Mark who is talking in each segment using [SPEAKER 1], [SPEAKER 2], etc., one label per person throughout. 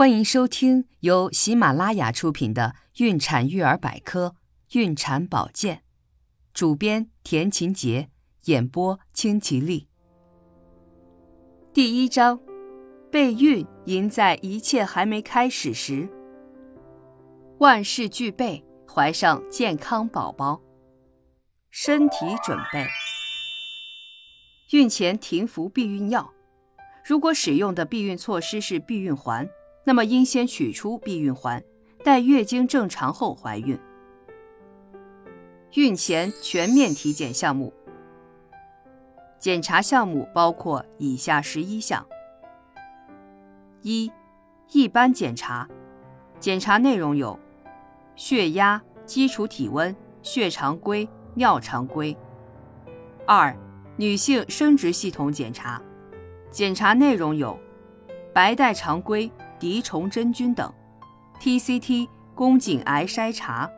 [SPEAKER 1] 欢迎收听由喜马拉雅出品的《孕产育儿百科·孕产保健》，主编田勤杰，演播清吉丽。第一章：备孕赢在一切还没开始时。万事俱备，怀上健康宝宝。身体准备：孕前停服避孕药。如果使用的避孕措施是避孕环。那么应先取出避孕环，待月经正常后怀孕。孕前全面体检项目，检查项目包括以下十一项：一、一般检查，检查内容有血压、基础体温、血常规、尿常规；二、女性生殖系统检查，检查内容有白带常规。滴虫真菌等，TCT 宫颈癌筛查，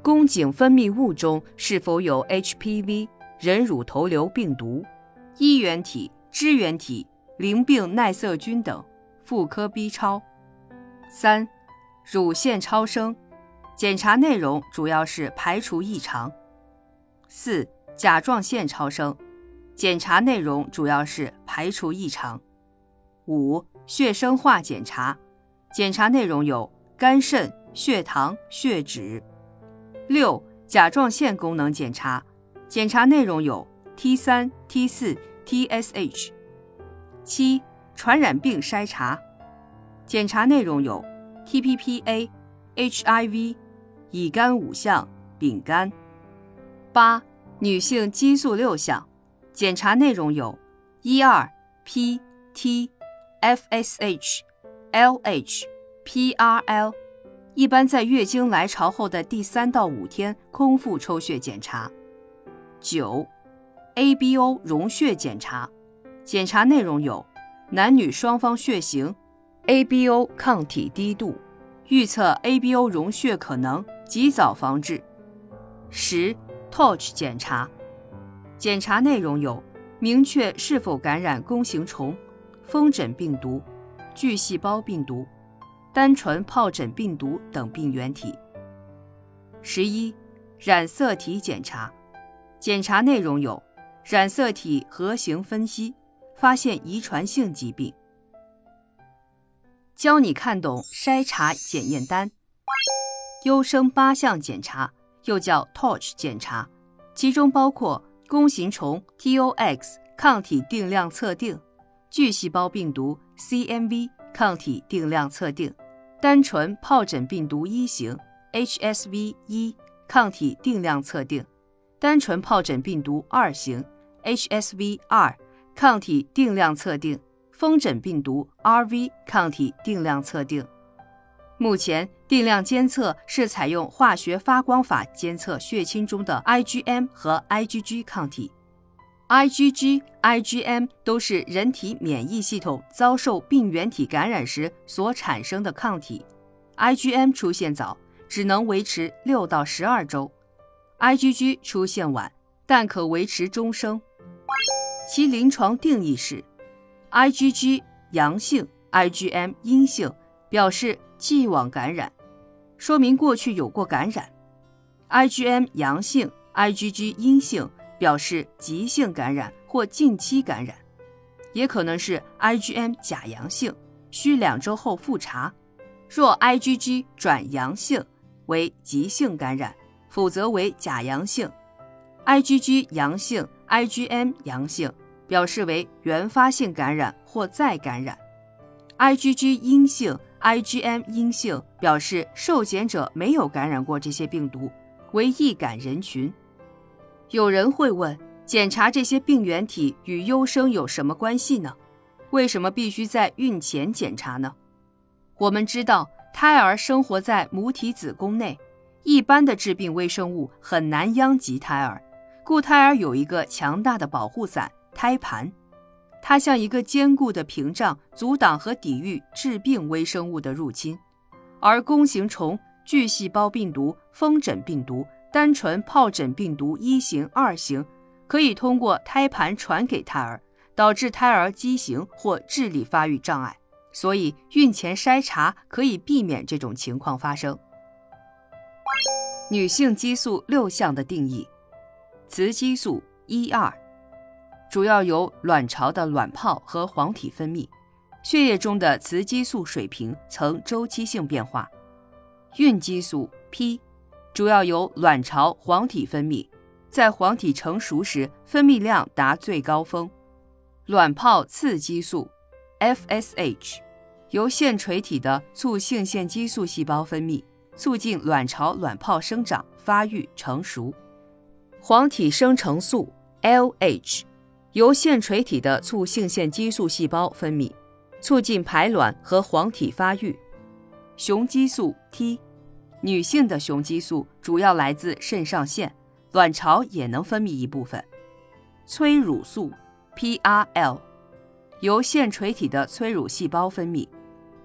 [SPEAKER 1] 宫颈分泌物中是否有 HPV 人乳头瘤病毒、衣原体、支原体、淋病耐色菌等，妇科 B 超。三、乳腺超声，检查内容主要是排除异常。四、甲状腺超声，检查内容主要是排除异常。五、血生化检查，检查内容有肝肾、血糖、血脂。六、甲状腺功能检查，检查内容有 T 三、T 四、TSH。七、传染病筛查，检查内容有 TPPA、HIV、乙肝五项、丙肝。八、女性激素六项，检查内容有一二 P、T。FSH、LH、PRL，一般在月经来潮后的第三到五天空腹抽血检查。九、ABO 溶血检查，检查内容有男女双方血型、ABO 抗体低度，预测 ABO 溶血可能，及早防治。十、TORCH 检查，检查内容有明确是否感染弓形虫。风疹病毒、巨细胞病毒、单纯疱疹病毒等病原体。十一、染色体检查，检查内容有染色体核型分析，发现遗传性疾病。教你看懂筛查检验单。优生八项检查，又叫 TORCH 检查，其中包括弓形虫 TOX 抗体定量测定。巨细胞病毒 （CMV） 抗体定量测定，单纯疱疹病毒一型 （HSV 一）抗体定量测定，单纯疱疹病毒二型 （HSV 二）抗体定量测定，风疹病毒 RV 抗体定量测定。目前，定量监测是采用化学发光法监测血清中的 IgM 和 IgG 抗体。IgG、IgM 都是人体免疫系统遭受病原体感染时所产生的抗体。IgM 出现早，只能维持六到十二周；IgG 出现晚，但可维持终生。其临床定义是：IgG 阳性，IgM 阴性，表示既往感染，说明过去有过感染；IgM 阳性，IgG 阴性。表示急性感染或近期感染，也可能是 IgM 假阳性，需两周后复查。若 IgG 转阳性为急性感染，否则为假阳性。IgG 阳性，IgM 阳性，表示为原发性感染或再感染。IgG 阴性，IgM 阴性，表示受检者没有感染过这些病毒，为易感人群。有人会问：检查这些病原体与优生有什么关系呢？为什么必须在孕前检查呢？我们知道，胎儿生活在母体子宫内，一般的致病微生物很难殃及胎儿，故胎儿有一个强大的保护伞——胎盘，它像一个坚固的屏障，阻挡和抵御致病微生物的入侵。而弓形虫、巨细胞病毒、风疹病毒。单纯疱疹病毒一型、二型可以通过胎盘传给胎儿，导致胎儿畸形或智力发育障碍，所以孕前筛查可以避免这种情况发生。女性激素六项的定义：雌激素一二，主要由卵巢的卵泡和黄体分泌，血液中的雌激素水平呈周期性变化；孕激素 P，主要由卵巢、黄体分泌，在黄体成熟时分泌量达最高峰；卵泡刺激素 FSH。由腺垂体的促性腺激素细胞分泌，促进卵巢卵泡生长、发育、成熟。黄体生成素 LH 由腺垂体的促性腺激素细胞分泌，促进排卵和黄体发育。雄激素 T 女性的雄激素主要来自肾上腺，卵巢也能分泌一部分。催乳素 PRL 由腺垂体的催乳细胞分泌。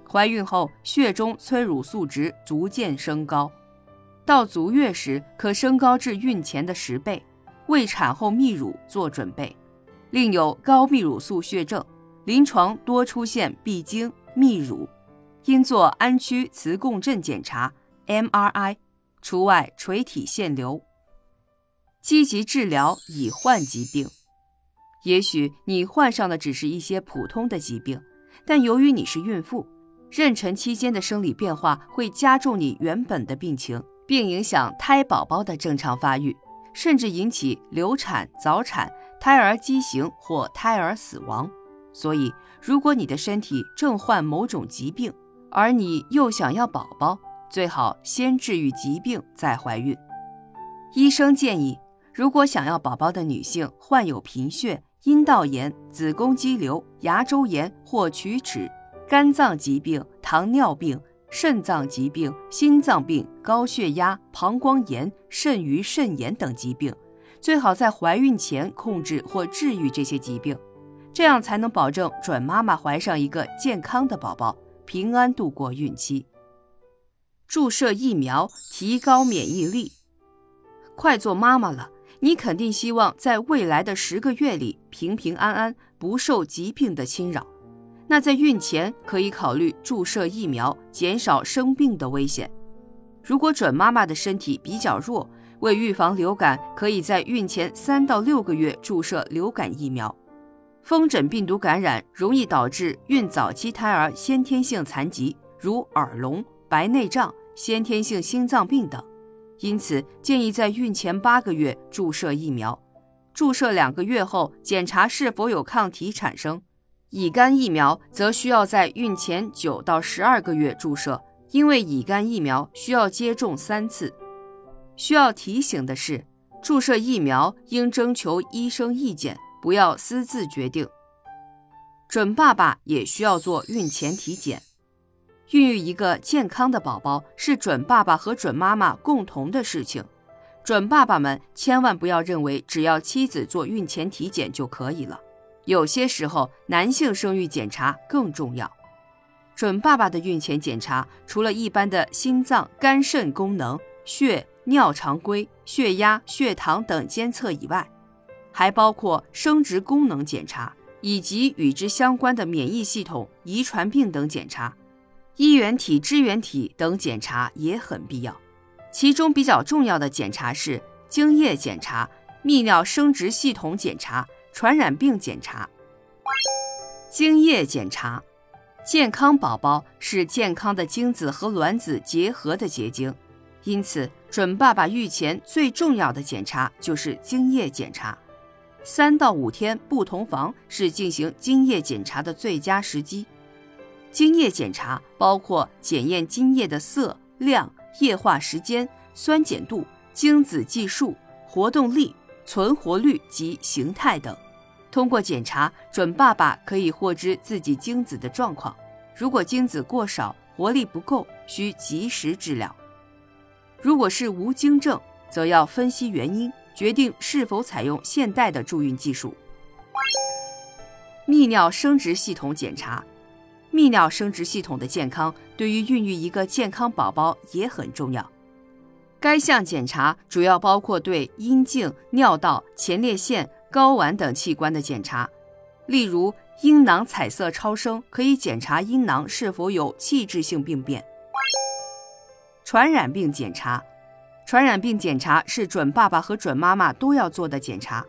[SPEAKER 1] 怀孕后，血中催乳素值逐渐升高，到足月时可升高至孕前的十倍，为产后泌乳做准备。另有高泌乳素血症，临床多出现闭经、泌乳，应做安区磁共振检查 （MRI），除外垂体腺瘤。积极治疗已患疾病，也许你患上的只是一些普通的疾病，但由于你是孕妇。妊娠期间的生理变化会加重你原本的病情，并影响胎宝宝的正常发育，甚至引起流产、早产、胎儿畸形或胎儿死亡。所以，如果你的身体正患某种疾病，而你又想要宝宝，最好先治愈疾病再怀孕。医生建议，如果想要宝宝的女性患有贫血、阴道炎、子宫肌瘤、牙周炎或龋齿。肝脏疾病、糖尿病、肾脏疾病、心脏病、高血压、膀胱炎、肾盂肾炎等疾病，最好在怀孕前控制或治愈这些疾病，这样才能保证准妈妈怀上一个健康的宝宝，平安度过孕期。注射疫苗提高免疫力，快做妈妈了，你肯定希望在未来的十个月里平平安安，不受疾病的侵扰。那在孕前可以考虑注射疫苗，减少生病的危险。如果准妈妈的身体比较弱，为预防流感，可以在孕前三到六个月注射流感疫苗。风疹病毒感染容易导致孕早期胎儿先天性残疾，如耳聋、白内障、先天性心脏病等，因此建议在孕前八个月注射疫苗。注射两个月后检查是否有抗体产生。乙肝疫苗则需要在孕前九到十二个月注射，因为乙肝疫苗需要接种三次。需要提醒的是，注射疫苗应征求医生意见，不要私自决定。准爸爸也需要做孕前体检。孕育一个健康的宝宝是准爸爸和准妈妈共同的事情。准爸爸们千万不要认为只要妻子做孕前体检就可以了。有些时候，男性生育检查更重要。准爸爸的孕前检查，除了一般的心脏、肝肾功能、血、尿常规、血压、血糖等监测以外，还包括生殖功能检查以及与之相关的免疫系统、遗传病等检查。衣原体、支原体等检查也很必要。其中比较重要的检查是精液检查、泌尿生殖系统检查。传染病检查、精液检查，健康宝宝是健康的精子和卵子结合的结晶，因此准爸爸育前最重要的检查就是精液检查。三到五天不同房是进行精液检查的最佳时机。精液检查包括检验精液的色、量、液化时间、酸碱度、精子计数、活动力。存活率及形态等，通过检查，准爸爸可以获知自己精子的状况。如果精子过少、活力不够，需及时治疗；如果是无精症，则要分析原因，决定是否采用现代的助孕技术。泌尿生殖系统检查，泌尿生殖系统的健康对于孕育一个健康宝宝也很重要。该项检查主要包括对阴茎、尿道、前列腺、睾丸等器官的检查，例如阴囊彩色超声可以检查阴囊是否有器质性病变。传染病检查，传染病检查是准爸爸和准妈妈都要做的检查，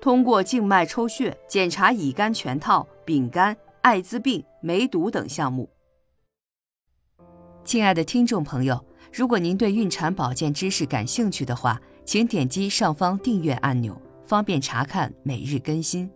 [SPEAKER 1] 通过静脉抽血检查乙肝全套、丙肝、艾滋病、梅毒等项目。亲爱的听众朋友，如果您对孕产保健知识感兴趣的话，请点击上方订阅按钮，方便查看每日更新。